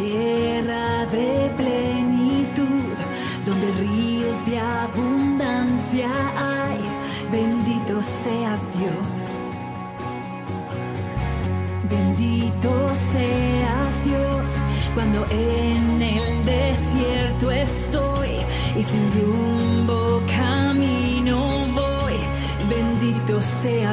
tierra de plenitud, donde ríos de abundancia hay. Bendito seas Dios. Bendito seas Dios cuando en el desierto estoy y sin rumbo camino voy. Bendito seas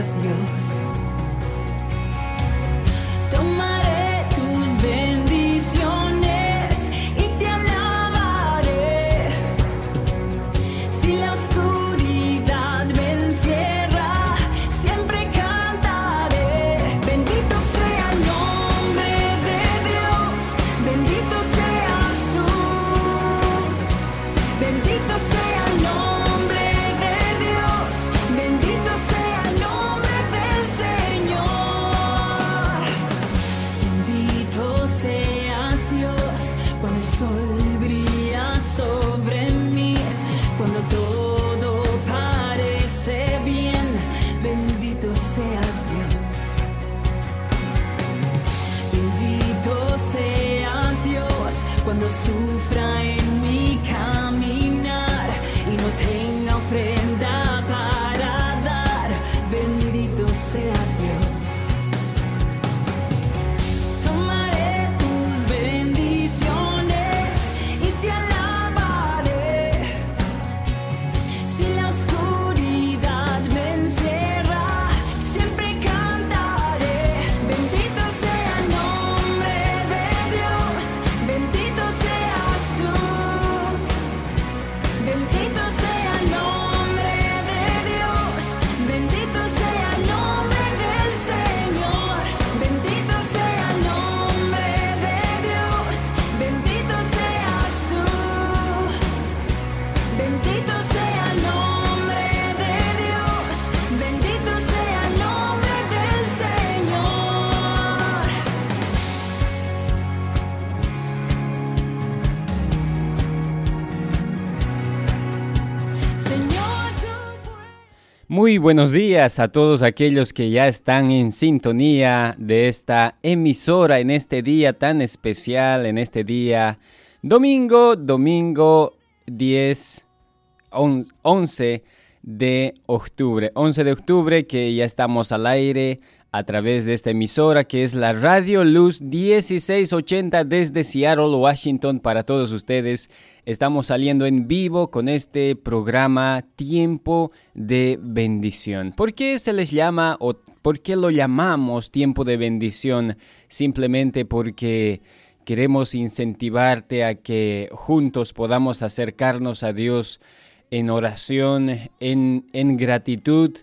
Buenos días a todos aquellos que ya están en sintonía de esta emisora en este día tan especial, en este día domingo, domingo 10, on- 11 de octubre. 11 de octubre que ya estamos al aire a través de esta emisora que es la Radio Luz 1680 desde Seattle, Washington para todos ustedes. Estamos saliendo en vivo con este programa Tiempo de Bendición. ¿Por qué se les llama o por qué lo llamamos Tiempo de Bendición? Simplemente porque queremos incentivarte a que juntos podamos acercarnos a Dios en oración, en, en gratitud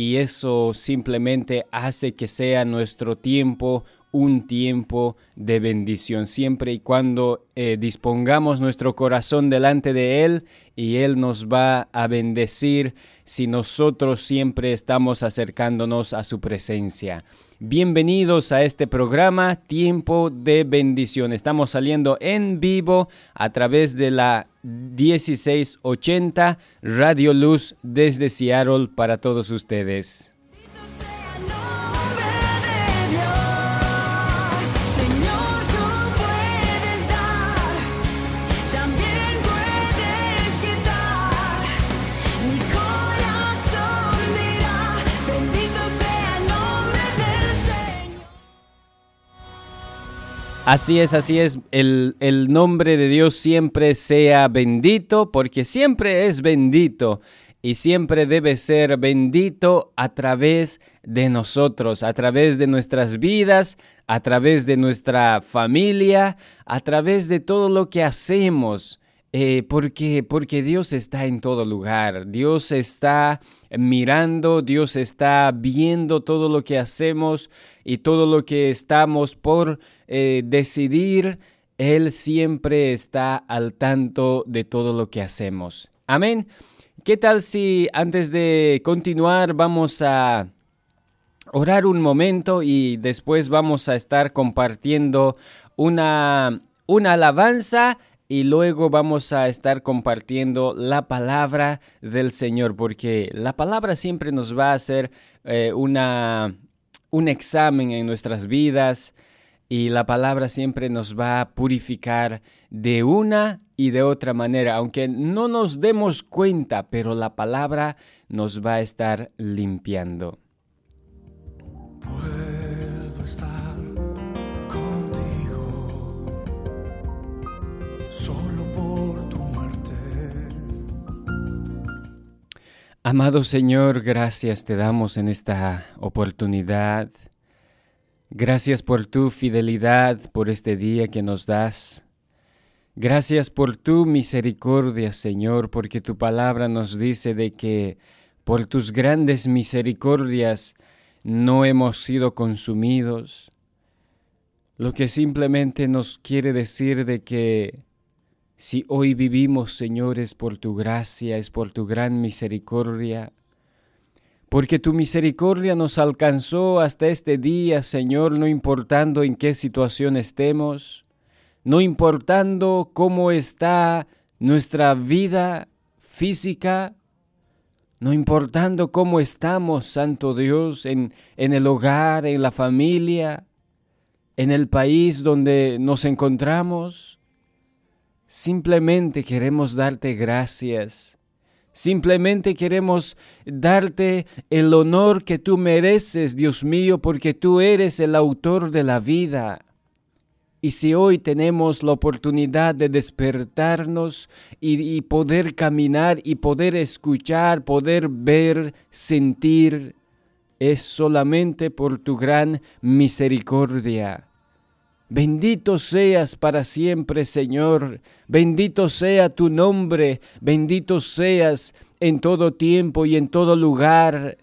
y eso simplemente hace que sea nuestro tiempo un tiempo de bendición, siempre y cuando eh, dispongamos nuestro corazón delante de Él y Él nos va a bendecir si nosotros siempre estamos acercándonos a su presencia. Bienvenidos a este programa Tiempo de Bendición. Estamos saliendo en vivo a través de la 1680 Radio Luz desde Seattle para todos ustedes. Así es, así es. El, el nombre de Dios siempre sea bendito porque siempre es bendito y siempre debe ser bendito a través de nosotros, a través de nuestras vidas, a través de nuestra familia, a través de todo lo que hacemos. Eh, porque, porque Dios está en todo lugar, Dios está mirando, Dios está viendo todo lo que hacemos y todo lo que estamos por eh, decidir, Él siempre está al tanto de todo lo que hacemos. Amén. ¿Qué tal si antes de continuar vamos a orar un momento y después vamos a estar compartiendo una, una alabanza y luego vamos a estar compartiendo la palabra del Señor, porque la palabra siempre nos va a hacer eh, una, un examen en nuestras vidas, y la palabra siempre nos va a purificar de una y de otra manera, aunque no nos demos cuenta, pero la palabra nos va a estar limpiando. Amado Señor, gracias te damos en esta oportunidad. Gracias por tu fidelidad, por este día que nos das. Gracias por tu misericordia, Señor, porque tu palabra nos dice de que por tus grandes misericordias no hemos sido consumidos, lo que simplemente nos quiere decir de que si hoy vivimos, Señor, es por tu gracia, es por tu gran misericordia, porque tu misericordia nos alcanzó hasta este día, Señor, no importando en qué situación estemos, no importando cómo está nuestra vida física, no importando cómo estamos, Santo Dios, en, en el hogar, en la familia, en el país donde nos encontramos, simplemente queremos darte gracias Simplemente queremos darte el honor que tú mereces, Dios mío, porque tú eres el autor de la vida. Y si hoy tenemos la oportunidad de despertarnos y, poder caminar y poder escuchar, poder ver, sentir, es solamente por tu gran misericordia. Bendito seas para siempre, Señor. Bendito sea tu nombre. Bendito seas en todo tiempo y en todo lugar.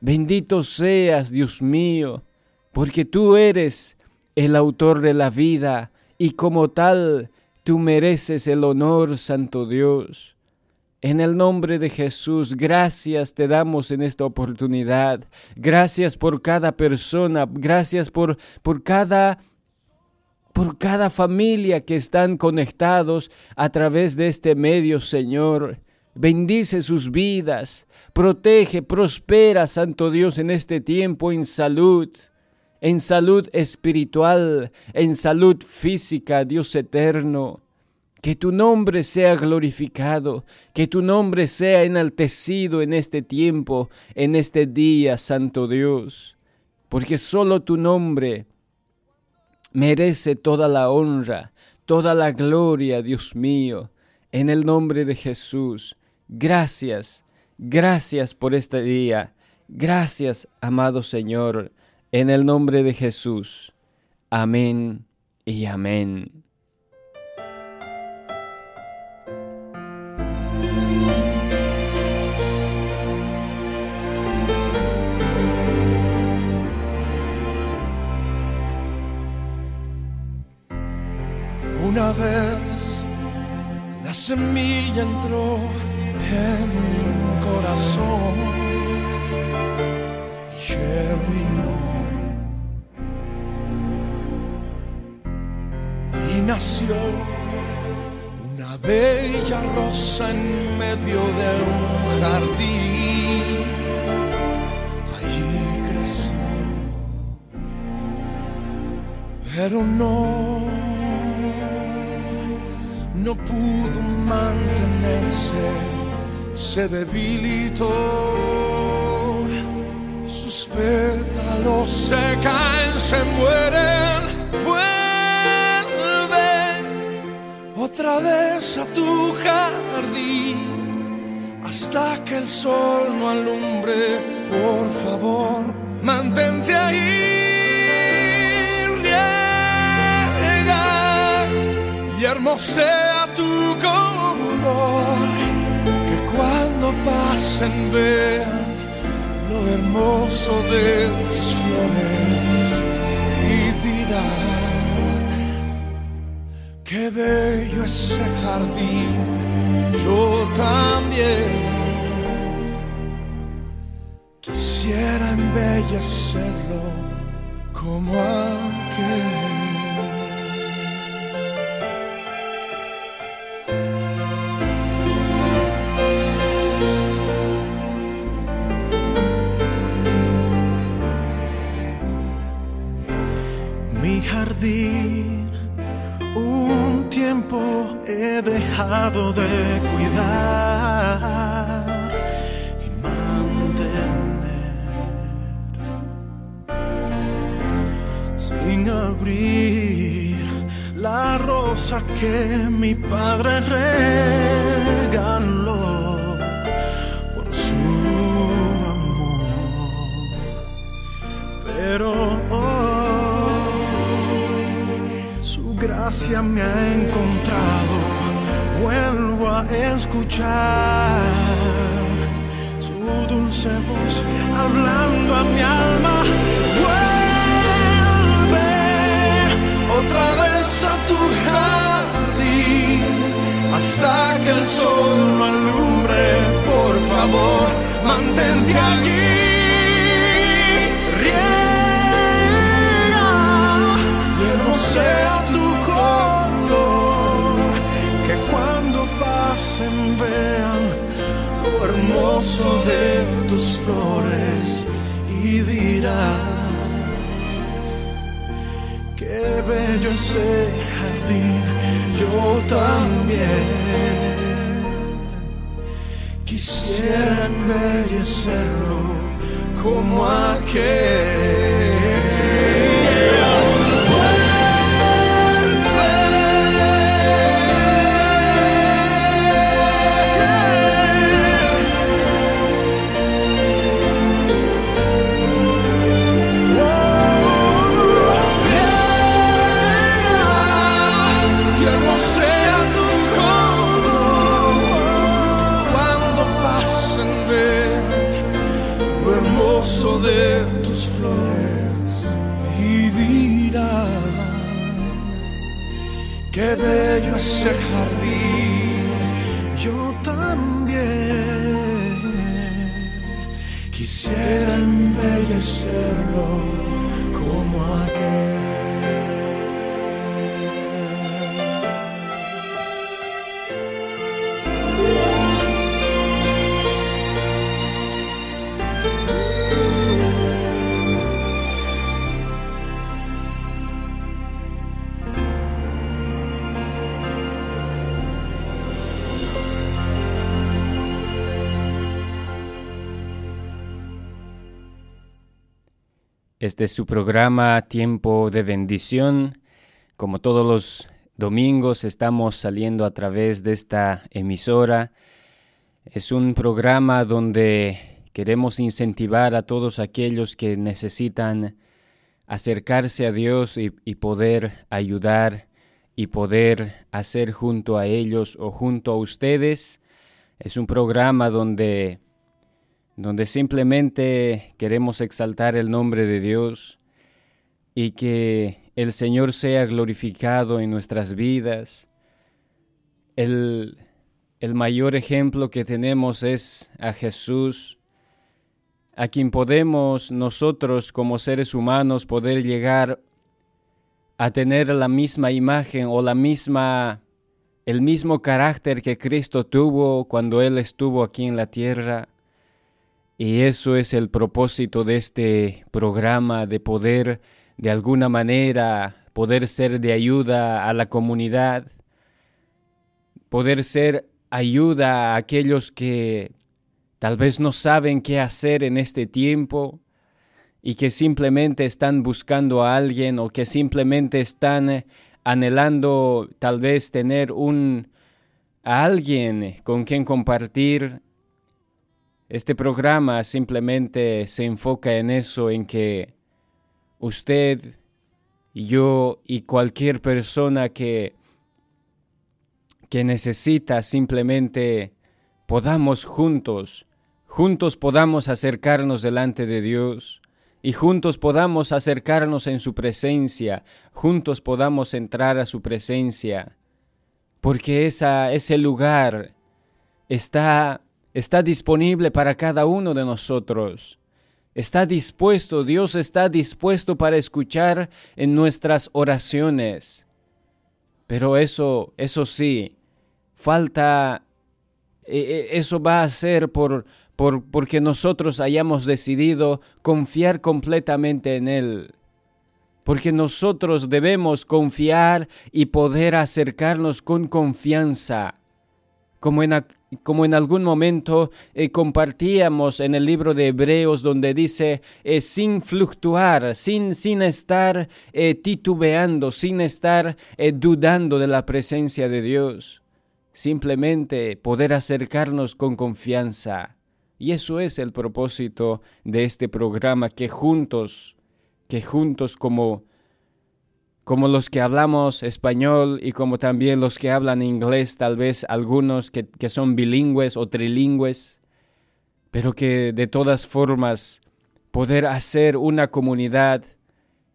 Bendito seas, Dios mío, porque tú eres el autor de la vida y como tal tú mereces el honor, Santo Dios. En el nombre de Jesús, gracias te damos en esta oportunidad. Gracias por cada persona, gracias por, por cada por cada familia que están conectados a través de este medio, Señor. Bendice sus vidas, protege, prospera, Santo Dios, en este tiempo en salud, en salud espiritual, en salud física, Dios eterno. Que tu nombre sea glorificado, que tu nombre sea enaltecido en este tiempo, en este día, Santo Dios, porque solo tu nombre merece toda la honra, toda la gloria, Dios mío, en el nombre de Jesús. Gracias, gracias por este día. Gracias, amado Señor, en el nombre de Jesús. Amén y amén. Una vez la semilla entró en un corazón y germinó y nació una bella rosa en medio de un jardín. Allí creció, pero no no pudo mantenerse, se debilitó. Sus pétalos se caen, se mueren. Vuelve otra vez a tu jardín hasta que el sol no alumbre. Por favor, mantente ahí. y hermosea tu color, que cuando pasen vean lo hermoso de tus flores y dirán, qué bello ese jardín, yo también quisiera embellecerlo como aquel. De cuidar y mantener sin abrir la rosa que mi padre regaló por su amor. Pero hoy su gracia me ha encontrado. Vuelvo a escuchar su dulce voz hablando a mi alma. Vuelve otra vez a tu jardín hasta que el sol no alumbre. Por favor, mantente aquí. Pasen vean lo hermoso de tus flores y dirán. Qué bello ese jardín, yo también quisiera embellecerlo como aquel. De tus flores y dirán qué bello ese jardín yo también quisiera embellecerlo como aquel Este es su programa Tiempo de Bendición. Como todos los domingos estamos saliendo a través de esta emisora. Es un programa donde queremos incentivar a todos aquellos que necesitan acercarse a Dios y, y poder ayudar y poder hacer junto a ellos o junto a ustedes. Es un programa donde donde simplemente queremos exaltar el nombre de Dios y que el Señor sea glorificado en nuestras vidas. El, el mayor ejemplo que tenemos es a Jesús, a quien podemos nosotros como seres humanos poder llegar a tener la misma imagen o la misma el mismo carácter que Cristo tuvo cuando él estuvo aquí en la tierra. Y eso es el propósito de este programa, de poder de alguna manera poder ser de ayuda a la comunidad, poder ser ayuda a aquellos que tal vez no saben qué hacer en este tiempo y que simplemente están buscando a alguien o que simplemente están anhelando tal vez tener un a alguien con quien compartir este programa simplemente se enfoca en eso, en que usted, yo y cualquier persona que, que necesita simplemente podamos juntos, juntos podamos acercarnos delante de Dios y juntos podamos acercarnos en su presencia, juntos podamos entrar a su presencia, porque esa, ese lugar está está disponible para cada uno de nosotros. Está dispuesto, Dios está dispuesto para escuchar en nuestras oraciones. Pero eso, eso sí, falta, eso va a ser por, por, porque nosotros hayamos decidido confiar completamente en Él. porque nosotros debemos confiar y poder acercarnos con confianza. Como en, como en algún momento eh, compartíamos en el libro de Hebreos donde dice eh, sin fluctuar, sin, sin estar eh, titubeando, sin estar dudando de la presencia de Dios. Simplemente poder acercarnos con confianza. Y eso es el propósito de este programa, que juntos que juntos como, como los que hablamos español y como también los que hablan inglés, tal vez algunos que, que son bilingües o trilingües, pero que de todas formas poder hacer una comunidad.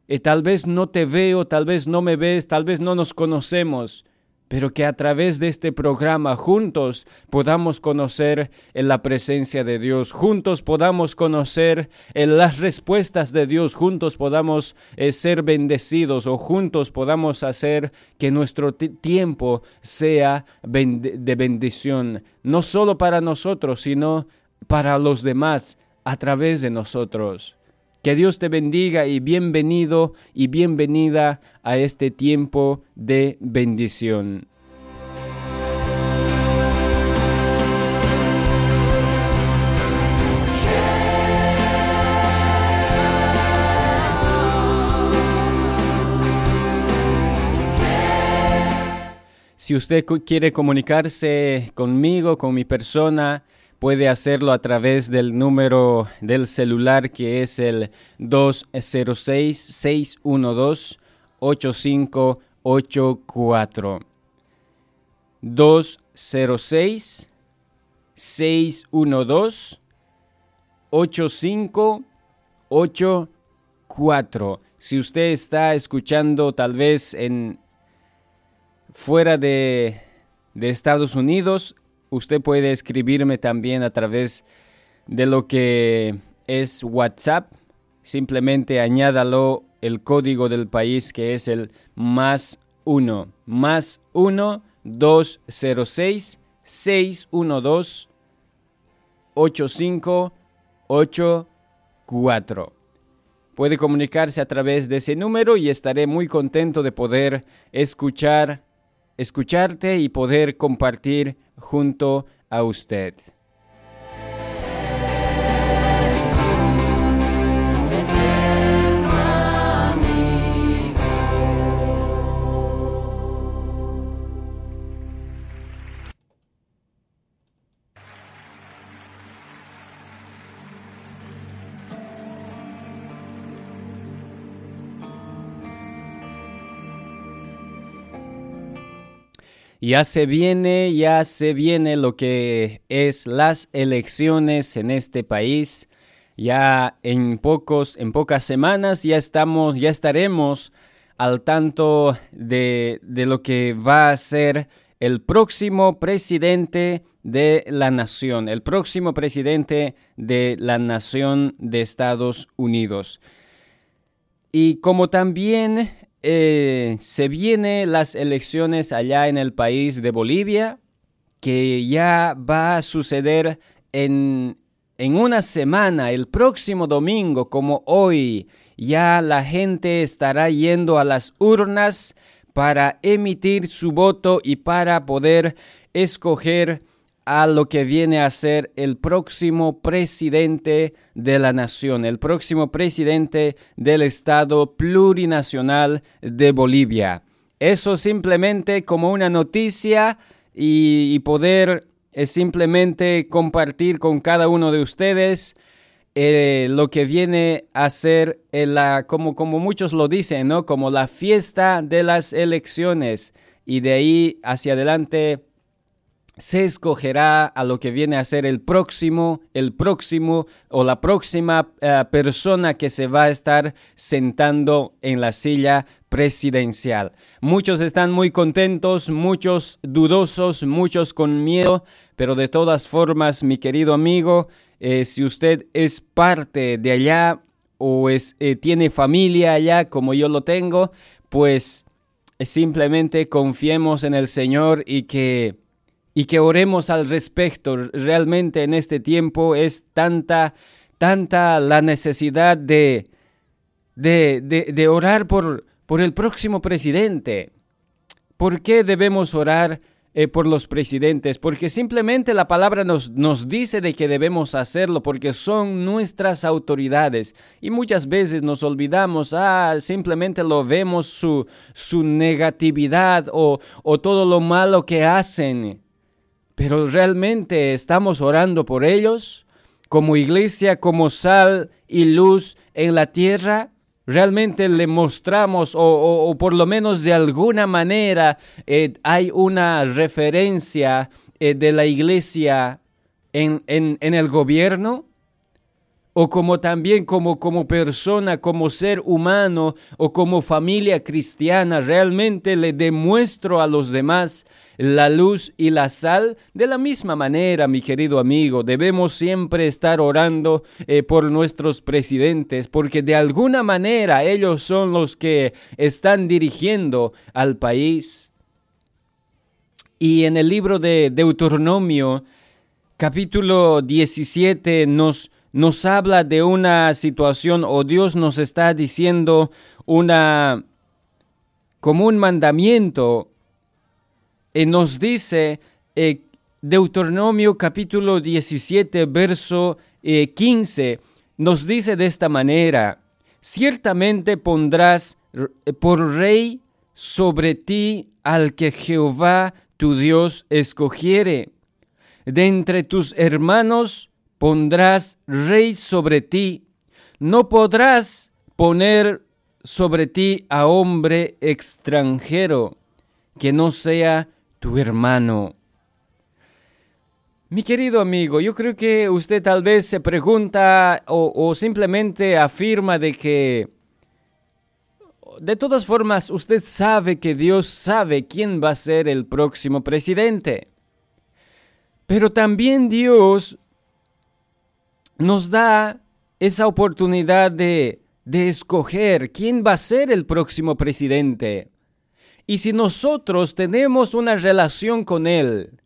Y tal vez no te veo, tal vez no me ves, tal vez no nos conocemos, pero que a través de este programa juntos podamos conocer en la presencia de Dios, juntos podamos conocer en las respuestas de Dios, juntos podamos eh, ser bendecidos o juntos podamos hacer que nuestro tiempo sea de bendición, no solo para nosotros, sino para los demás a través de nosotros. Que Dios te bendiga y bienvenido y bienvenida a este tiempo de bendición. Si usted quiere comunicarse conmigo, con mi persona, puede hacerlo a través del número del celular que es el 206-612-8584. 206-612-8584. Si usted está escuchando tal vez en fuera de, de Estados Unidos, usted puede escribirme también a través de lo que es WhatsApp. Simplemente añádalo el código del país que es el más 1, más 1 206 612 8584. Puede comunicarse a través de ese número y estaré muy contento de poder escuchar escucharte y poder compartir junto a usted. Ya se viene, ya se viene lo que es las elecciones en este país. Ya en pocos, en pocas semanas ya estamos, ya estaremos al tanto de, de lo que va a ser el próximo presidente de la nación, el próximo presidente de la nación de Estados Unidos. Y como también eh, se vienen las elecciones allá en el país de Bolivia, que ya va a suceder en, en una semana, el próximo domingo, como hoy. Ya la gente estará yendo a las urnas para emitir su voto y para poder escoger a lo que viene a ser el próximo presidente de la nación, el próximo presidente del Estado plurinacional de Bolivia. Eso simplemente como una noticia y, poder eh, simplemente compartir con cada uno de ustedes eh, lo que viene a ser, eh, la, como, como muchos lo dicen, ¿no? Como la fiesta de las elecciones. Y de ahí hacia adelante se escogerá a lo que viene a ser el próximo, el próximo o la próxima eh, persona que se va a estar sentando en la silla presidencial. Muchos están muy contentos, muchos dudosos, muchos con miedo, pero de todas formas, mi querido amigo, eh, si usted es parte de allá o es, eh, tiene familia allá como yo lo tengo, pues simplemente confiemos en el Señor y que y que oremos al respecto. Realmente en este tiempo es tanta, tanta la necesidad de, de, de, orar por, por el próximo presidente. ¿Por qué debemos orar eh, por los presidentes, porque simplemente la palabra nos, nos dice de que debemos hacerlo, porque son nuestras autoridades. Y muchas veces nos olvidamos, ah, simplemente lo vemos su, su negatividad o, o todo lo malo que hacen. Pero realmente estamos orando por ellos como iglesia, como sal y luz en la tierra. Realmente le mostramos o, por lo menos de alguna manera eh, hay una referencia eh, de la iglesia en, en, el gobierno o como también como, como persona, como ser humano o como familia cristiana, realmente le demuestro a los demás la luz y la sal. De la misma manera, mi querido amigo, debemos siempre estar orando eh, por nuestros presidentes, porque de alguna manera ellos son los que están dirigiendo al país. Y en el libro de Deuteronomio, capítulo 17, nos nos habla de una situación o Dios nos está diciendo una como un mandamiento y nos dice eh, Deuteronomio capítulo 17 verso 15 eh, nos dice de esta manera ciertamente pondrás por rey sobre ti al que Jehová tu Dios escogiere. De entre tus hermanos pondrás rey sobre ti, no podrás poner sobre ti a hombre extranjero que no sea tu hermano. Mi querido amigo, yo creo que usted tal vez se pregunta o, simplemente afirma de que de todas formas usted sabe que Dios sabe quién va a ser el próximo presidente. Pero también Dios nos da esa oportunidad de, de escoger quién va a ser el próximo presidente. Y si nosotros tenemos una relación con Él,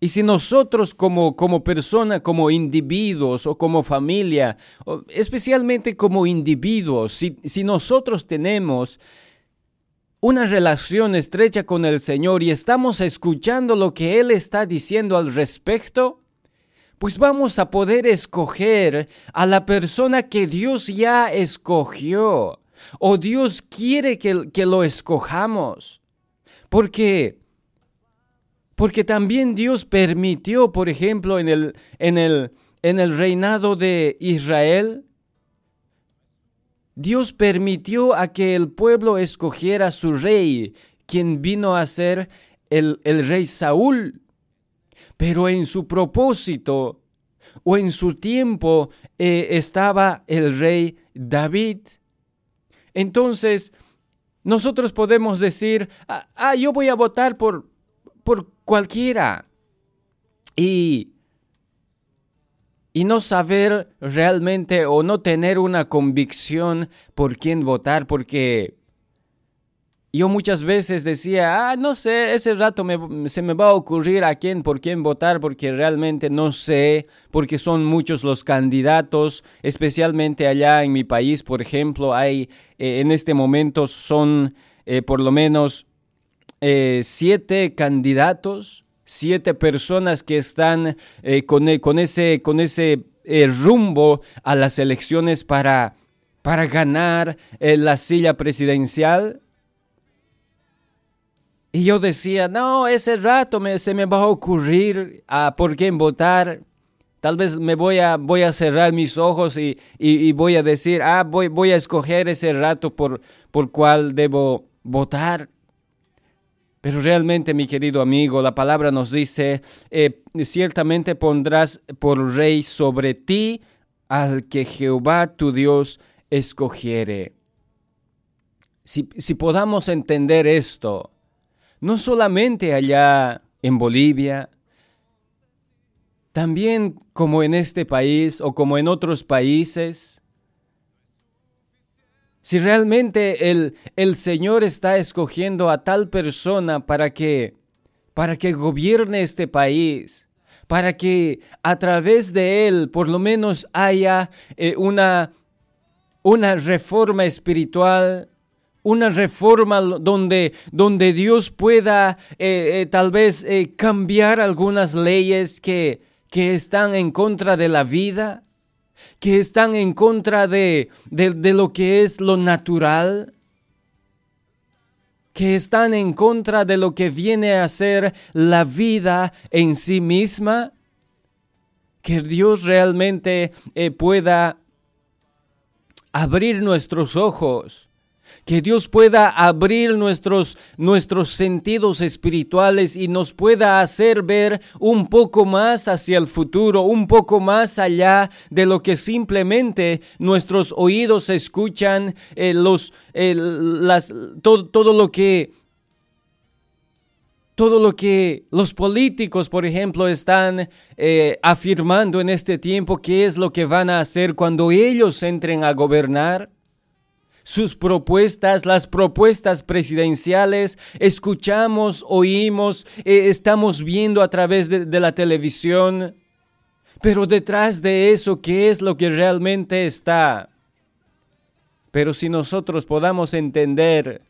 y si nosotros como, como persona, como individuos o como familia, o especialmente como individuos, si, si nosotros tenemos una relación estrecha con el Señor y estamos escuchando lo que Él está diciendo al respecto, pues vamos a poder escoger a la persona que Dios ya escogió o Dios quiere que, que lo escojamos. Porque porque también Dios permitió, por ejemplo, en el, en el, en el reinado de Israel, Dios permitió a que el pueblo escogiera su rey, quien vino a ser el, el rey Saúl pero en su propósito o en su tiempo eh, estaba el rey David. Entonces, nosotros podemos decir, ah, ah, yo voy a votar por, por cualquiera. Y, y no saber realmente o no tener una convicción por quién votar, porque yo muchas veces decía, ah, no sé, ese rato se me va a ocurrir a quién, por quién votar, porque realmente no sé, porque son muchos los candidatos, especialmente allá en mi país, por ejemplo, hay, eh, en este momento son eh, por lo menos eh, siete candidatos, siete personas que están con, con, ese, con ese rumbo a las elecciones para, para ganar la silla presidencial. Y yo decía, no, ese rato me, se me va a ocurrir a por quién votar. Tal vez me voy a, voy a cerrar mis ojos y, y, voy a decir, ah, voy, voy a escoger ese rato por, por cuál debo votar. Pero realmente, mi querido amigo, la palabra nos dice, eh, ciertamente pondrás por rey sobre ti al que Jehová tu Dios escogiere. Si, si podamos entender esto, no solamente allá en Bolivia, también como en este país o como en otros países. Si realmente el, el Señor está escogiendo a tal persona para que, para que gobierne este país, para que a través de él por lo menos haya eh, una una reforma espiritual, una reforma donde, donde Dios pueda eh, eh, tal vez eh, cambiar algunas leyes que, que están en contra de la vida, que están en contra de, de, de lo que es lo natural, que están en contra de lo que viene a ser la vida en sí misma, que Dios realmente pueda abrir nuestros ojos que Dios pueda abrir nuestros, nuestros sentidos espirituales y nos pueda hacer ver un poco más hacia el futuro, un poco más allá de lo que simplemente nuestros oídos escuchan, eh, los, eh, las, todo, todo lo que todo lo que los políticos, por ejemplo, están eh, afirmando en este tiempo, qué es lo que van a hacer cuando ellos entren a gobernar sus propuestas, las propuestas presidenciales, escuchamos, oímos, eh, estamos viendo a través de, la televisión. Pero detrás de eso, ¿qué es lo que realmente está? Pero si nosotros podamos entender,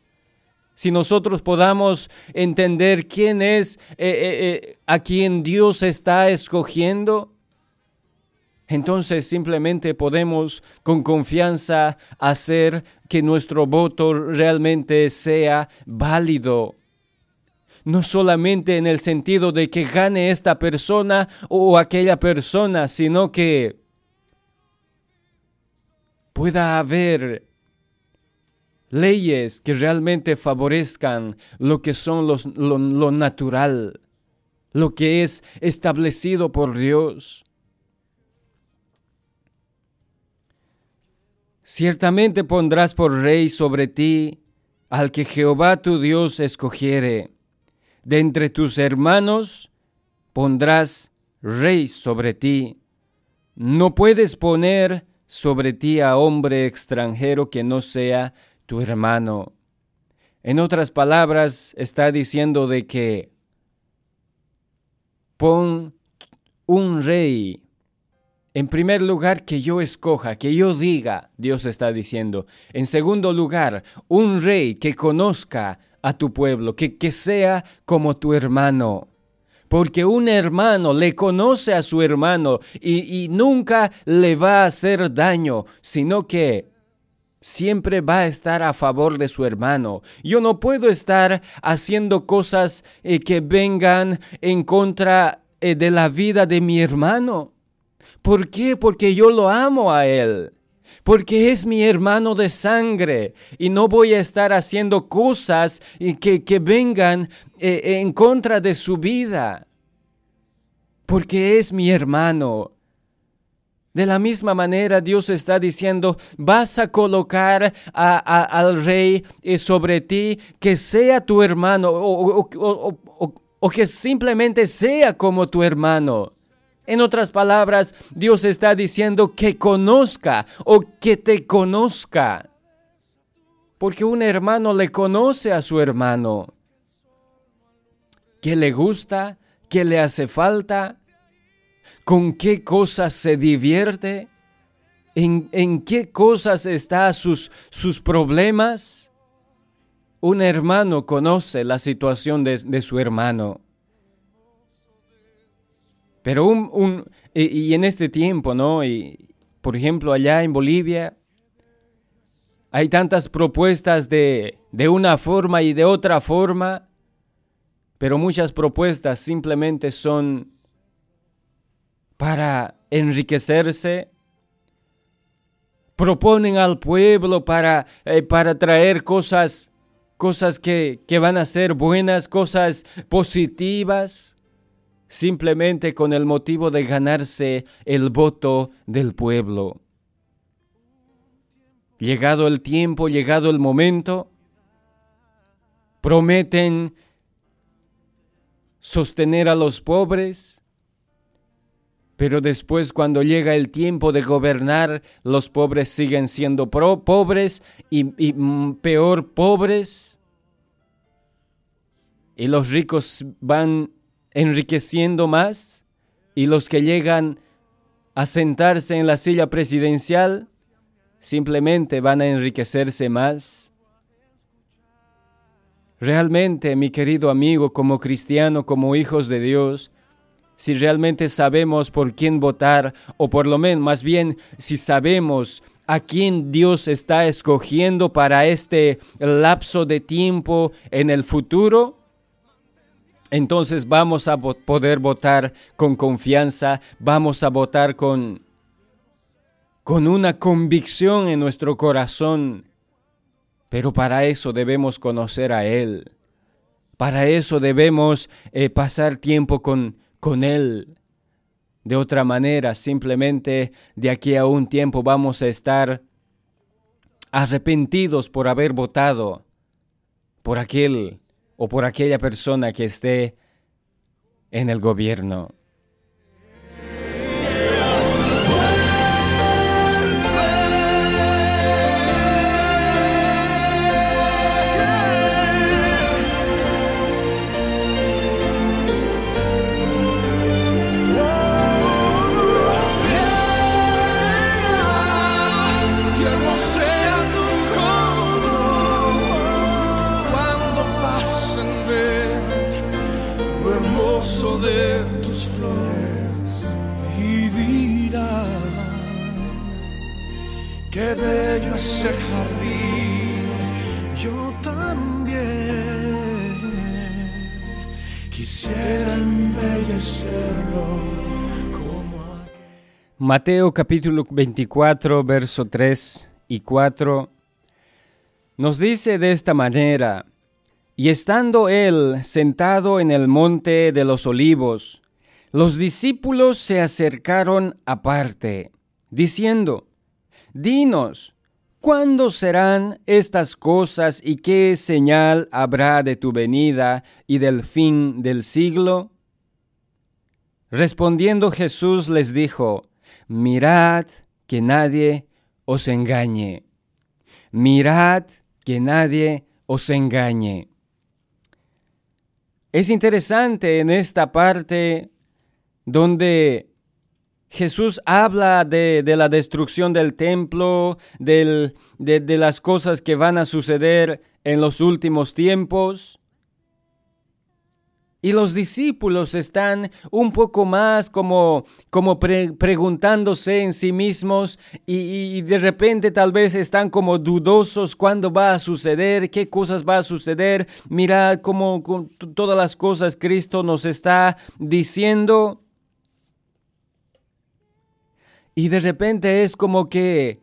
si nosotros podamos entender quién es eh, eh, a quien Dios está escogiendo, entonces simplemente podemos con confianza hacer que nuestro voto realmente sea válido. No solamente en el sentido de que gane esta persona o aquella persona, sino que pueda haber leyes que realmente favorezcan lo que son los, lo, lo natural, lo que es establecido por Dios. Ciertamente pondrás por rey sobre ti al que Jehová tu Dios escogiere. De entre tus hermanos pondrás rey sobre ti. No puedes poner sobre ti a hombre extranjero que no sea tu hermano. En otras palabras, está diciendo de que pon un rey en primer lugar, que yo escoja, que yo diga, Dios está diciendo. En segundo lugar, un rey que conozca a tu pueblo, que, que sea como tu hermano. Porque un hermano le conoce a su hermano y, y nunca le va a hacer daño, sino que siempre va a estar a favor de su hermano. Yo no puedo estar haciendo cosas eh, que vengan en contra eh, de la vida de mi hermano. ¿Por qué? Porque yo lo amo a Él. Porque es mi hermano de sangre y no voy a estar haciendo cosas que, que vengan eh, en contra de su vida. Porque es mi hermano. De la misma manera Dios está diciendo, vas a colocar al rey eh, sobre ti que sea tu hermano o que simplemente sea como tu hermano. En otras palabras, Dios está diciendo que conozca o que te conozca. Porque un hermano le conoce a su hermano. ¿Qué le gusta? ¿Qué le hace falta? ¿Con qué cosas se divierte? ¿En, qué cosas están sus, sus problemas? Un hermano conoce la situación de su hermano. Pero un, un y, en este tiempo, ¿no? Y, por ejemplo, allá en Bolivia hay tantas propuestas de, de una forma y de otra forma, pero muchas propuestas simplemente son para enriquecerse, proponen al pueblo para, eh, para traer cosas, cosas que, que van a ser buenas, cosas positivas simplemente con el motivo de ganarse el voto del pueblo. Llegado el tiempo, llegado el momento, prometen sostener a los pobres, pero después cuando llega el tiempo de gobernar, los pobres siguen siendo pobres y, y mm, peor pobres, y los ricos van enriqueciendo más y los que llegan a sentarse en la silla presidencial simplemente van a enriquecerse más. Realmente, mi querido amigo, como cristiano, como hijos de Dios, si realmente sabemos por quién votar, o por lo menos, más bien, si sabemos a quién Dios está escogiendo para este lapso de tiempo en el futuro, entonces vamos a poder votar con confianza, vamos a votar con, con una convicción en nuestro corazón. Pero para eso debemos conocer a Él. Para eso debemos eh, pasar tiempo con, con Él. De otra manera, simplemente de aquí a un tiempo vamos a estar arrepentidos por haber votado por aquel o por aquella persona que esté en el gobierno. Mateo capítulo 24, verso 3 y 4 nos dice de esta manera, y estando él sentado en el monte de los olivos, los discípulos se acercaron aparte, diciendo, Dinos, ¿Cuándo serán estas cosas y qué señal habrá de tu venida y del fin del siglo? Respondiendo Jesús les dijo, Mirad que nadie os engañe. Mirad que nadie os engañe. Es interesante en esta parte donde Jesús habla de, la destrucción del templo, de, las cosas que van a suceder en los últimos tiempos. Y los discípulos están un poco más como, como preguntándose en sí mismos y, de repente tal vez están como dudosos cuándo va a suceder, qué cosas va a suceder. Mira cómo todas las cosas Cristo nos está diciendo. Y de repente es como que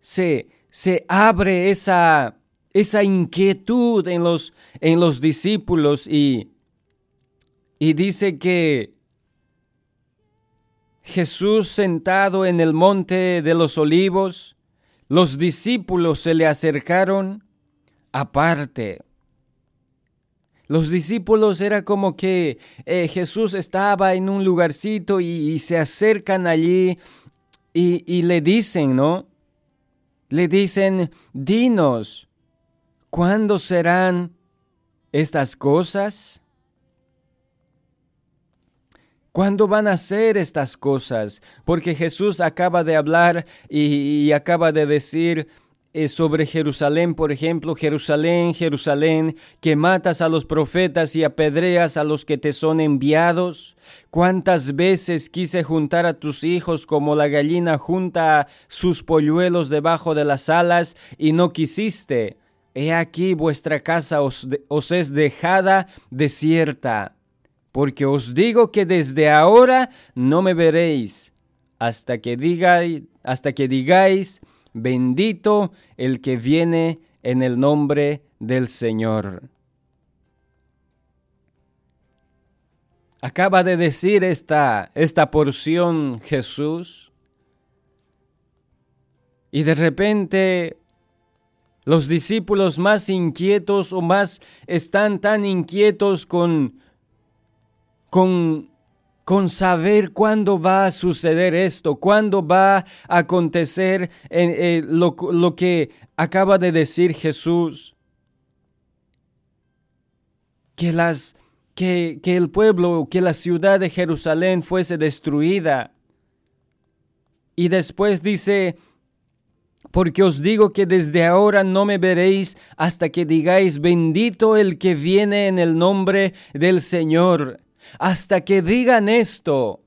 se, se abre esa, esa inquietud en los, en los discípulos y, y dice que Jesús sentado en el monte de los olivos, los discípulos se le acercaron aparte los discípulos era como que eh, Jesús estaba en un lugarcito y, se acercan allí y, y le dicen, ¿no? Le dicen, dinos, ¿cuándo serán estas cosas? ¿Cuándo van a ser estas cosas? Porque Jesús acaba de hablar y, acaba de decir, sobre Jerusalén, por ejemplo, Jerusalén, Jerusalén, que matas a los profetas y apedreas a los que te son enviados. ¿Cuántas veces quise juntar a tus hijos como la gallina junta sus polluelos debajo de las alas y no quisiste? He aquí vuestra casa os es dejada desierta, porque os digo que desde ahora no me veréis hasta que digáis, hasta que digáis bendito el que viene en el nombre del Señor. Acaba de decir esta, esta porción Jesús. Y de repente los discípulos más inquietos o más están tan inquietos con, con con saber cuándo va a suceder esto, cuándo va a acontecer eh, lo, lo que acaba de decir Jesús. Que, las, que, que el pueblo, que la ciudad de Jerusalén fuese destruida. Y después dice, Porque os digo que desde ahora no me veréis hasta que digáis bendito el que viene en el nombre del Señor. Hasta que digan esto.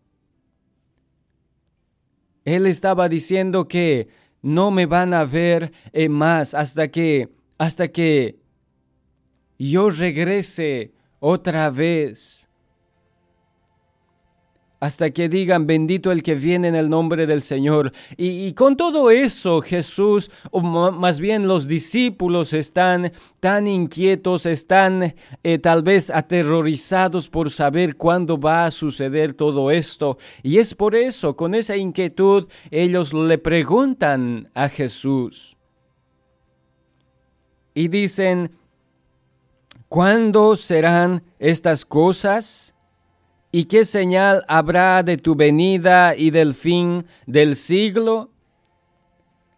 Él estaba diciendo que no me van a ver eh, más hasta que hasta que yo regrese otra vez hasta que digan bendito el que viene en el nombre del Señor. Y, con todo eso Jesús, o más bien los discípulos están tan inquietos, están eh, tal vez aterrorizados por saber cuándo va a suceder todo esto. Y es por eso, con esa inquietud, ellos le preguntan a Jesús. Y dicen, ¿cuándo serán estas cosas? ¿Y qué señal habrá de tu venida y del fin del siglo?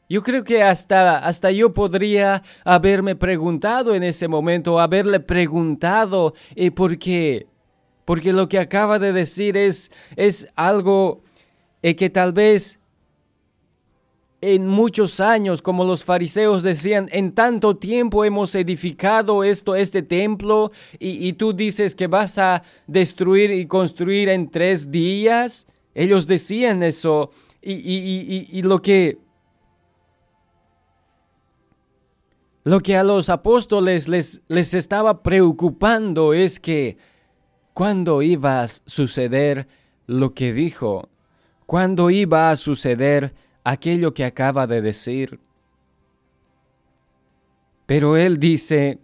Yo creo que hasta, hasta yo podría haberme preguntado en ese momento, haberle preguntado ¿y por qué? Porque lo que acaba de decir es, es algo eh, que tal vez en muchos años, como los fariseos decían, en tanto tiempo hemos edificado esto, este templo, y, tú dices que vas a destruir y construir en tres días. Ellos decían eso, y, y lo que lo que a los apóstoles les, les estaba preocupando es que cuando iba a suceder lo que dijo, cuando iba a suceder aquello que acaba de decir. Pero él dice,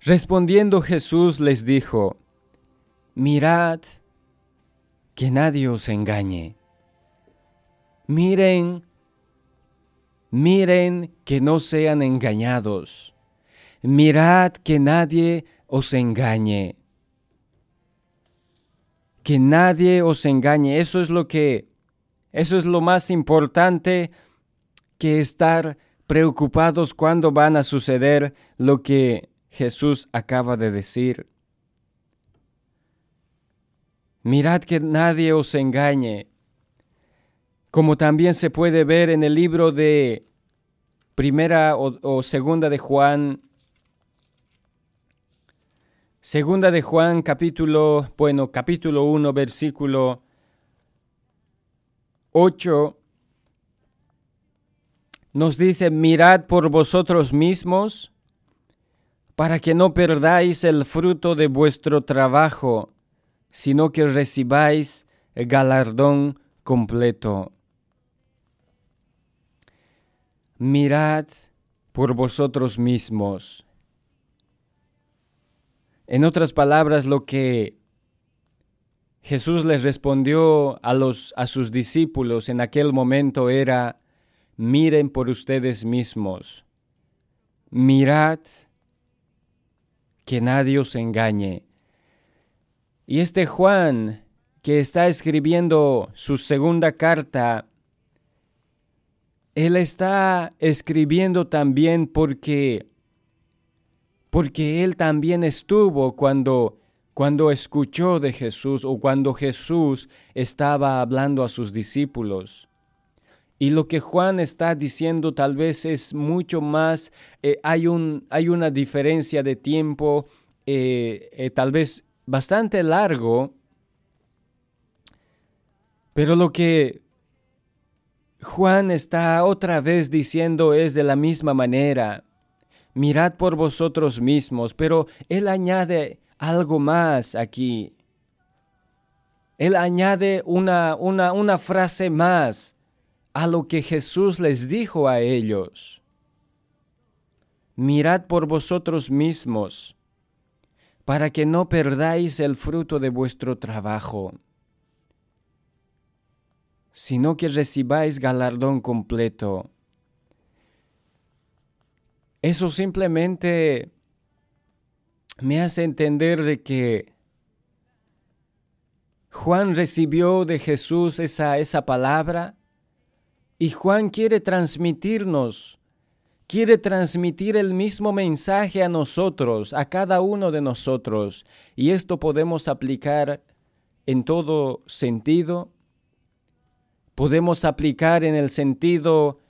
respondiendo Jesús les dijo, mirad que nadie os engañe. Miren, miren que no sean engañados. Mirad que nadie os engañe. Que nadie os engañe. Eso es lo que eso es lo más importante que estar preocupados cuando van a suceder lo que Jesús acaba de decir. Mirad que nadie os engañe, como también se puede ver en el libro de primera o, segunda de Juan, segunda de Juan capítulo, bueno, capítulo 1, versículo 8 nos dice, mirad por vosotros mismos para que no perdáis el fruto de vuestro trabajo, sino que recibáis el galardón completo. Mirad por vosotros mismos. En otras palabras, lo que Jesús les respondió a, los, a sus discípulos en aquel momento era, miren por ustedes mismos, mirad que nadie os engañe. Y este Juan, que está escribiendo su segunda carta, él está escribiendo también porque porque él también estuvo cuando cuando escuchó de Jesús o cuando Jesús estaba hablando a sus discípulos. Y lo que Juan está diciendo tal vez es mucho más, eh, hay, un, hay, una diferencia de tiempo eh, eh, tal vez bastante largo, pero lo que Juan está otra vez diciendo es de la misma manera, mirad por vosotros mismos, pero él añade algo más aquí. Él añade una, una, una frase más a lo que Jesús les dijo a ellos. Mirad por vosotros mismos, para que no perdáis el fruto de vuestro trabajo, sino que recibáis galardón completo. Eso simplemente me hace entender de que Juan recibió de Jesús esa, esa palabra y Juan quiere transmitirnos, quiere transmitir el mismo mensaje a nosotros, a cada uno de nosotros. Y esto podemos aplicar en todo sentido, podemos aplicar en el sentido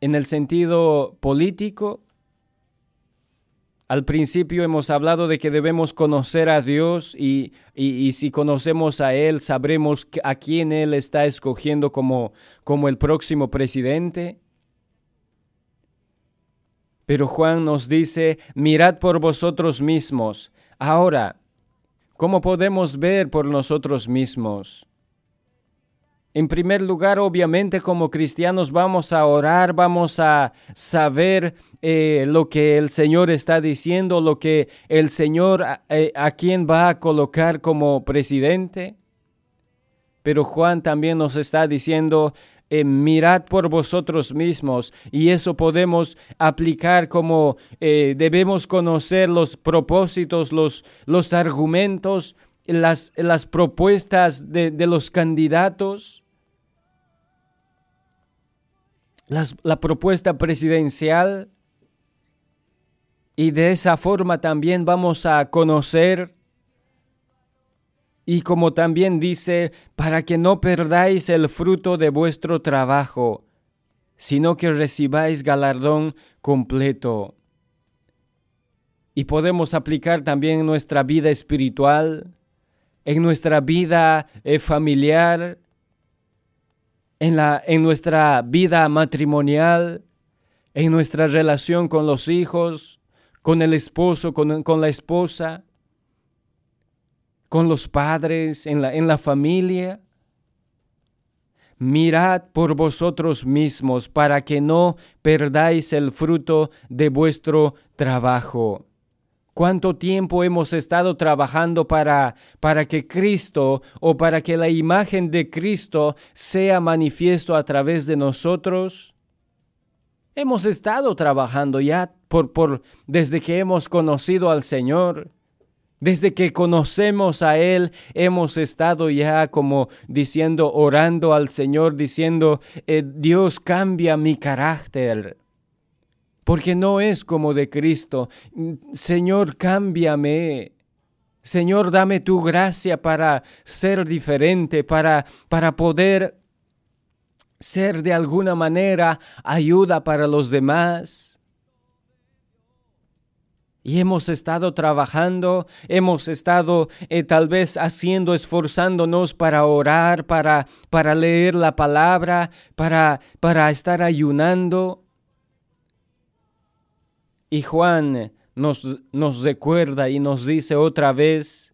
en el sentido político. Al principio hemos hablado de que debemos conocer a Dios y, y, si conocemos a Él sabremos a quién Él está escogiendo como, como el próximo presidente. Pero Juan nos dice, mirad por vosotros mismos. Ahora, ¿cómo podemos ver por nosotros mismos? En primer lugar, obviamente como cristianos vamos a orar, vamos a saber eh, lo que el Señor está diciendo, lo que el Señor eh, a quien va a colocar como presidente. Pero Juan también nos está diciendo, eh, mirad por vosotros mismos y eso podemos aplicar como debemos conocer los propósitos, los, los argumentos, las, las propuestas de, de los candidatos la propuesta presidencial y de esa forma también vamos a conocer y como también dice, para que no perdáis el fruto de vuestro trabajo, sino que recibáis galardón completo. Y podemos aplicar también nuestra vida espiritual, en nuestra vida eh, familiar, en, la, en nuestra vida matrimonial, en nuestra relación con los hijos, con el esposo, con, con la esposa, con los padres, en la, en la familia. Mirad por vosotros mismos para que no perdáis el fruto de vuestro trabajo. ¿Cuánto tiempo hemos estado trabajando para, para que Cristo o para que la imagen de Cristo sea manifiesto a través de nosotros? Hemos estado trabajando ya por, por, desde que hemos conocido al Señor. Desde que conocemos a Él, hemos estado ya como diciendo, orando al Señor, diciendo, eh, Dios cambia mi carácter porque no es como de Cristo. Señor, cámbiame. Señor, dame tu gracia para ser diferente, para, para poder ser de alguna manera ayuda para los demás. Y hemos estado trabajando, hemos estado eh, tal vez haciendo, esforzándonos para orar, para, para leer la palabra, para, para estar ayunando. Y Juan nos, nos recuerda y nos dice otra vez,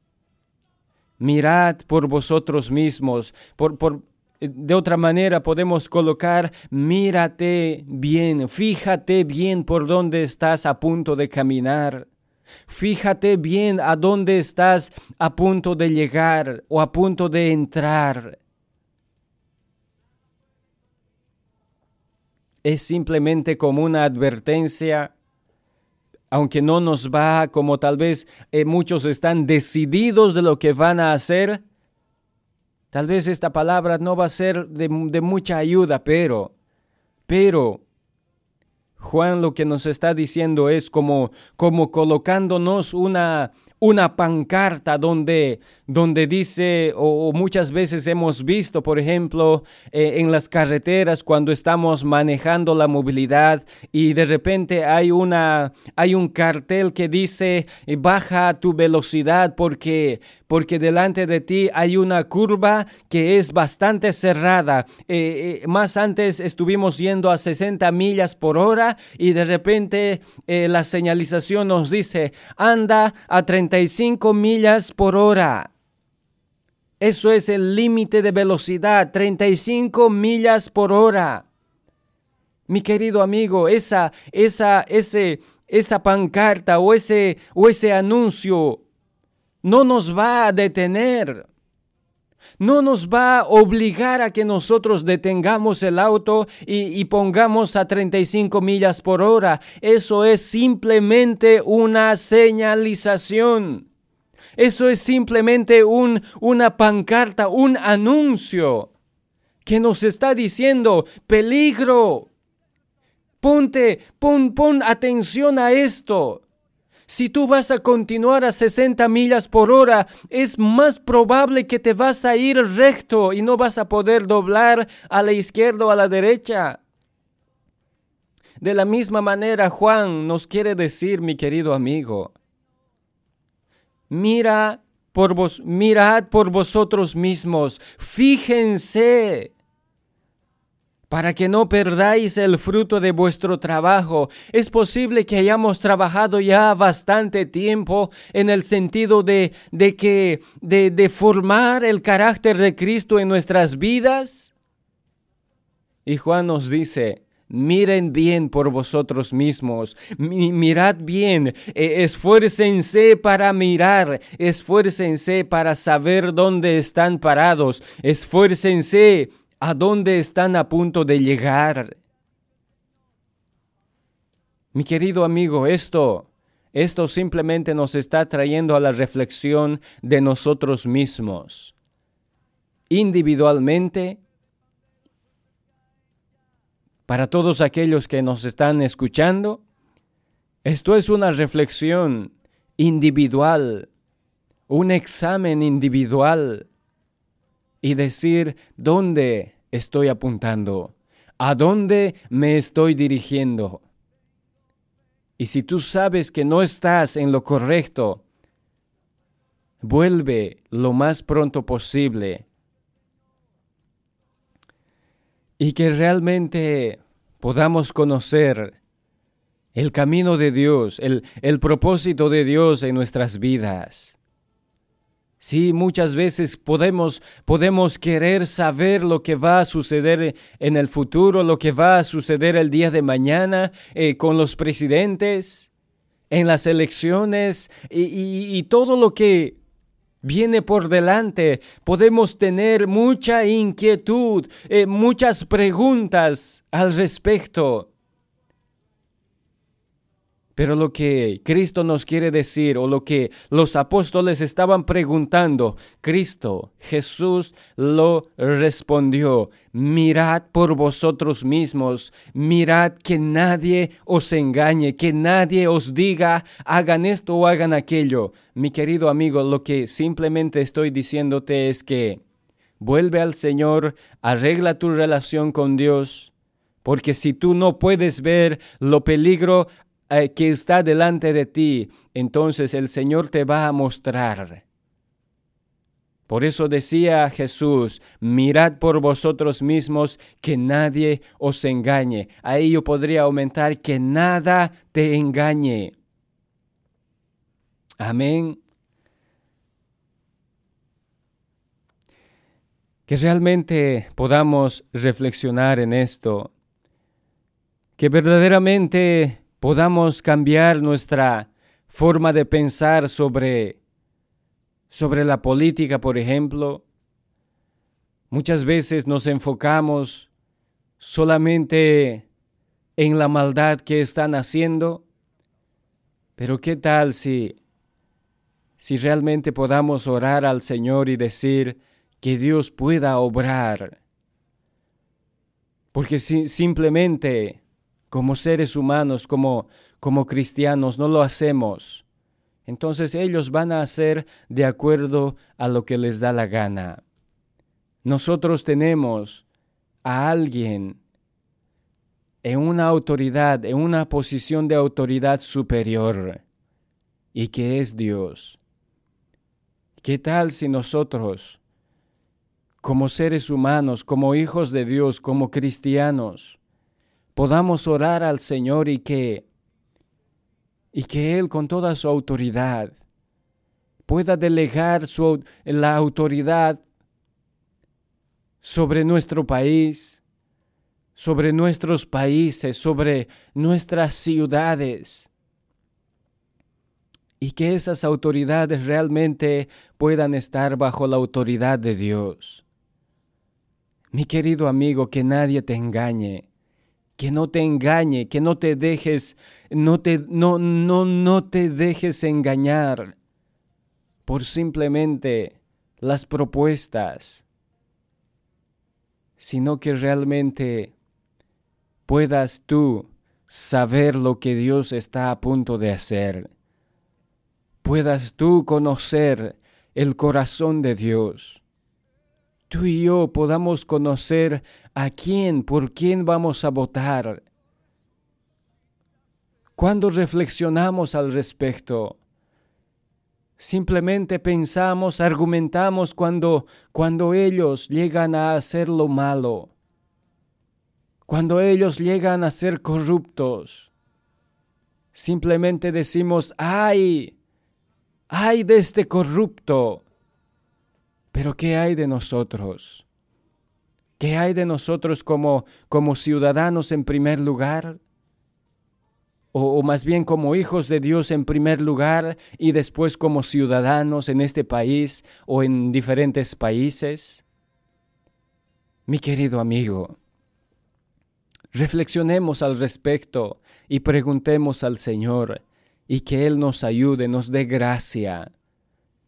mirad por vosotros mismos, por, por, de otra manera podemos colocar, mírate bien, fíjate bien por dónde estás a punto de caminar. Fíjate bien a dónde estás a punto de llegar o a punto de entrar. Es simplemente como una advertencia aunque no nos va como tal vez eh, muchos están decididos de lo que van a hacer, tal vez esta palabra no va a ser de, de mucha ayuda, pero, pero, Juan lo que nos está diciendo es como, como colocándonos una, una pancarta donde, donde dice, o, muchas veces hemos visto, por ejemplo, eh, en las carreteras cuando estamos manejando la movilidad y de repente hay, una, hay un cartel que dice, baja tu velocidad porque, porque delante de ti hay una curva que es bastante cerrada. Eh, eh, más antes estuvimos yendo a 60 millas por hora y de repente la señalización nos dice, anda a 30 35 millas por hora. Eso es el límite de velocidad, 35 millas por hora. Mi querido amigo, esa, esa, ese, esa pancarta o ese, o ese anuncio no nos va a detener. No nos va a obligar a que nosotros detengamos el auto y, y, pongamos a 35 millas por hora. Eso es simplemente una señalización. Eso es simplemente un, una pancarta, un anuncio que nos está diciendo peligro. Ponte, pon, pon atención a esto. Si tú vas a continuar a 60 millas por hora, es más probable que te vas a ir recto y no vas a poder doblar a la izquierda o a la derecha. De la misma manera, Juan nos quiere decir, mi querido amigo, mira por vos, mirad por vosotros mismos, fíjense para que no perdáis el fruto de vuestro trabajo. Es posible que hayamos trabajado ya bastante tiempo en el sentido de, de que, de, de formar el carácter de Cristo en nuestras vidas. Y Juan nos dice, Miren bien por vosotros mismos, mirad bien, e esfuércense para mirar, esfuércense para saber dónde están parados, esfuércense a dónde están a punto de llegar. Mi querido amigo, esto, esto simplemente nos está trayendo a la reflexión de nosotros mismos, individualmente para todos aquellos que nos están escuchando, esto es una reflexión individual, un examen individual y decir dónde estoy apuntando, a dónde me estoy dirigiendo. Y si tú sabes que no estás en lo correcto, vuelve lo más pronto posible y que realmente podamos conocer el camino de Dios, el, el, propósito de Dios en nuestras vidas. Sí, muchas veces podemos, podemos querer saber lo que va a suceder en el futuro, lo que va a suceder el día de mañana eh, con los presidentes, en las elecciones y, todo lo que viene por delante, podemos tener mucha inquietud, eh, muchas preguntas al respecto. Pero lo que Cristo nos quiere decir o lo que los apóstoles estaban preguntando, Cristo, Jesús lo respondió. Mirad por vosotros mismos, mirad que nadie os engañe, que nadie os diga hagan esto o hagan aquello. Mi querido amigo, lo que simplemente estoy diciéndote es que vuelve al Señor, arregla tu relación con Dios. Porque si tú no puedes ver lo peligro eh, que está delante de ti, entonces el Señor te va a mostrar. Por eso decía Jesús, mirad por vosotros mismos que nadie os engañe. Ahí yo podría aumentar que nada te engañe. Amén. Que realmente podamos reflexionar en esto. Que verdaderamente podamos cambiar nuestra forma de pensar sobre, sobre la política, por ejemplo. Muchas veces nos enfocamos solamente en la maldad que están haciendo, pero ¿qué tal si, si realmente podamos orar al Señor y decir que Dios pueda obrar? Porque si, simplemente como seres humanos, como, como cristianos, no lo hacemos. Entonces ellos van a hacer de acuerdo a lo que les da la gana. Nosotros tenemos a alguien en una autoridad, en una posición de autoridad superior, y que es Dios. ¿Qué tal si nosotros, como seres humanos, como hijos de Dios, como cristianos, podamos orar al Señor y que y que Él con toda su autoridad pueda delegar su, la autoridad sobre nuestro país, sobre nuestros países, sobre nuestras ciudades. Y que esas autoridades realmente puedan estar bajo la autoridad de Dios. Mi querido amigo, que nadie te engañe que no te engañe, que no te dejes, no te, no, no, no te dejes engañar por simplemente las propuestas, sino que realmente puedas tú saber lo que Dios está a punto de hacer, puedas tú conocer el corazón de Dios. Tú y yo podamos conocer a quién, por quién vamos a votar. Cuando reflexionamos al respecto, simplemente pensamos, argumentamos cuando, cuando ellos llegan a hacer lo malo, cuando ellos llegan a ser corruptos. Simplemente decimos, ay, ay de este corrupto. Pero ¿qué hay de nosotros? ¿Qué hay de nosotros como, como ciudadanos en primer lugar? O, o, más bien como hijos de Dios en primer lugar y después como ciudadanos en este país o en diferentes países? Mi querido amigo, reflexionemos al respecto y preguntemos al Señor y que Él nos ayude, nos dé gracia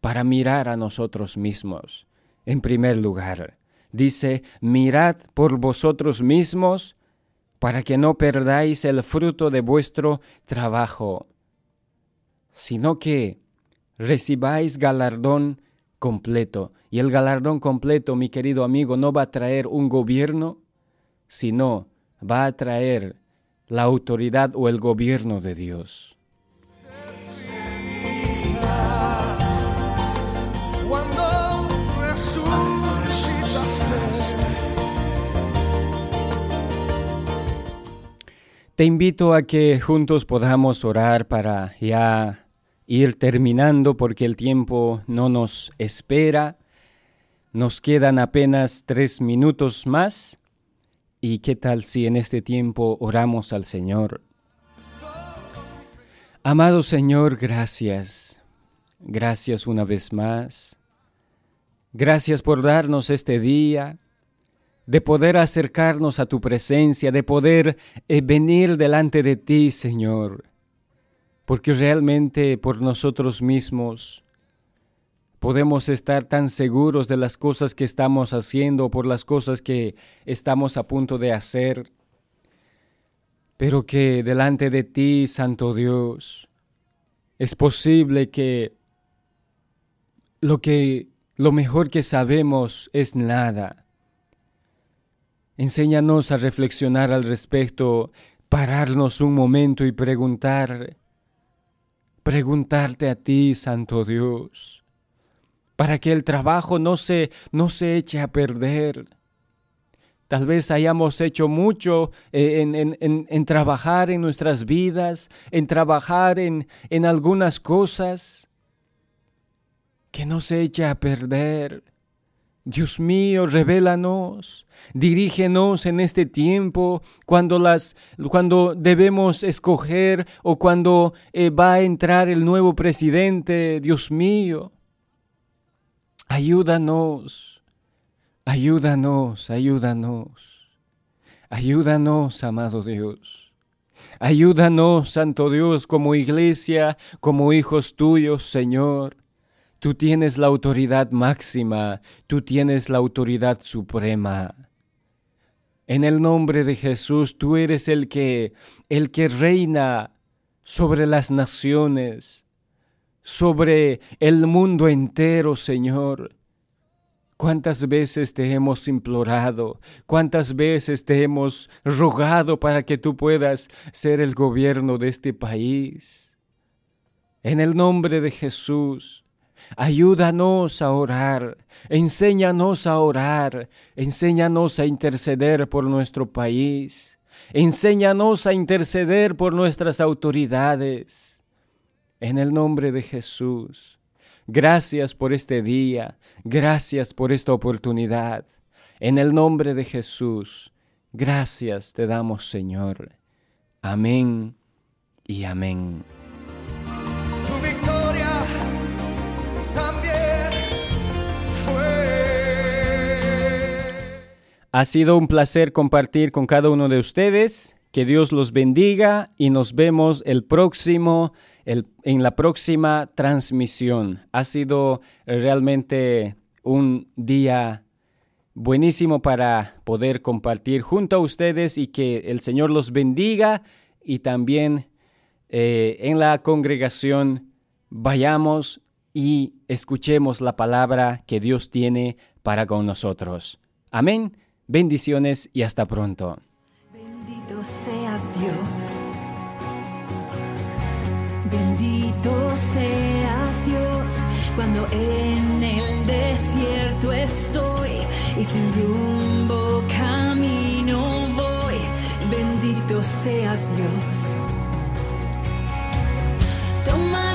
para mirar a nosotros mismos. En primer lugar, dice, mirad por vosotros mismos para que no perdáis el fruto de vuestro trabajo, sino que recibáis galardón completo. Y el galardón completo, mi querido amigo, no va a traer un gobierno, sino va a traer la autoridad o el gobierno de Dios. Te invito a que juntos podamos orar para ya ir terminando porque el tiempo no nos espera. Nos quedan apenas tres minutos más. ¿Y qué tal si en este tiempo oramos al Señor? Amado Señor, gracias. Gracias una vez más. Gracias por darnos este día, de poder acercarnos a tu presencia, de poder eh, venir delante de ti, Señor. Porque realmente por nosotros mismos podemos estar tan seguros de las cosas que estamos haciendo, por las cosas que estamos a punto de hacer, pero que delante de ti, Santo Dios, es posible que lo que lo mejor que sabemos es nada. Enséñanos a reflexionar al respecto, pararnos un momento y preguntar, preguntarte a ti, Santo Dios, para que el trabajo no se, no se eche a perder. Tal vez hayamos hecho mucho eh, en, en, en, en, trabajar en nuestras vidas, en trabajar en, en algunas cosas, que no se eche a perder. Dios mío, revélanos, dirígenos en este tiempo cuando las cuando debemos escoger o cuando eh, va a entrar el nuevo presidente, Dios mío. Ayúdanos. Ayúdanos, ayúdanos. Ayúdanos, amado Dios. Ayúdanos, Santo Dios, como iglesia, como hijos tuyos, Señor. Tú tienes la autoridad máxima, tú tienes la autoridad suprema. En el nombre de Jesús, tú eres el que el que reina sobre las naciones, sobre el mundo entero, Señor. ¿Cuántas veces te hemos implorado? ¿Cuántas veces te hemos rogado para que tú puedas ser el gobierno de este país? En el nombre de Jesús, Ayúdanos a orar, enséñanos a orar, enséñanos a interceder por nuestro país, enséñanos a interceder por nuestras autoridades. En el nombre de Jesús, gracias por este día, gracias por esta oportunidad. En el nombre de Jesús, gracias te damos, Señor. Amén y amén. Ha sido un placer compartir con cada uno de ustedes. Que Dios los bendiga y nos vemos el próximo, el, en la próxima transmisión. Ha sido realmente un día buenísimo para poder compartir junto a ustedes y que el Señor los bendiga y también eh, en la congregación vayamos y escuchemos la palabra que Dios tiene para con nosotros. Amén. Bendiciones y hasta pronto. Bendito seas Dios. Bendito seas Dios. Cuando en el desierto estoy y sin rumbo camino voy. Bendito seas Dios. Toma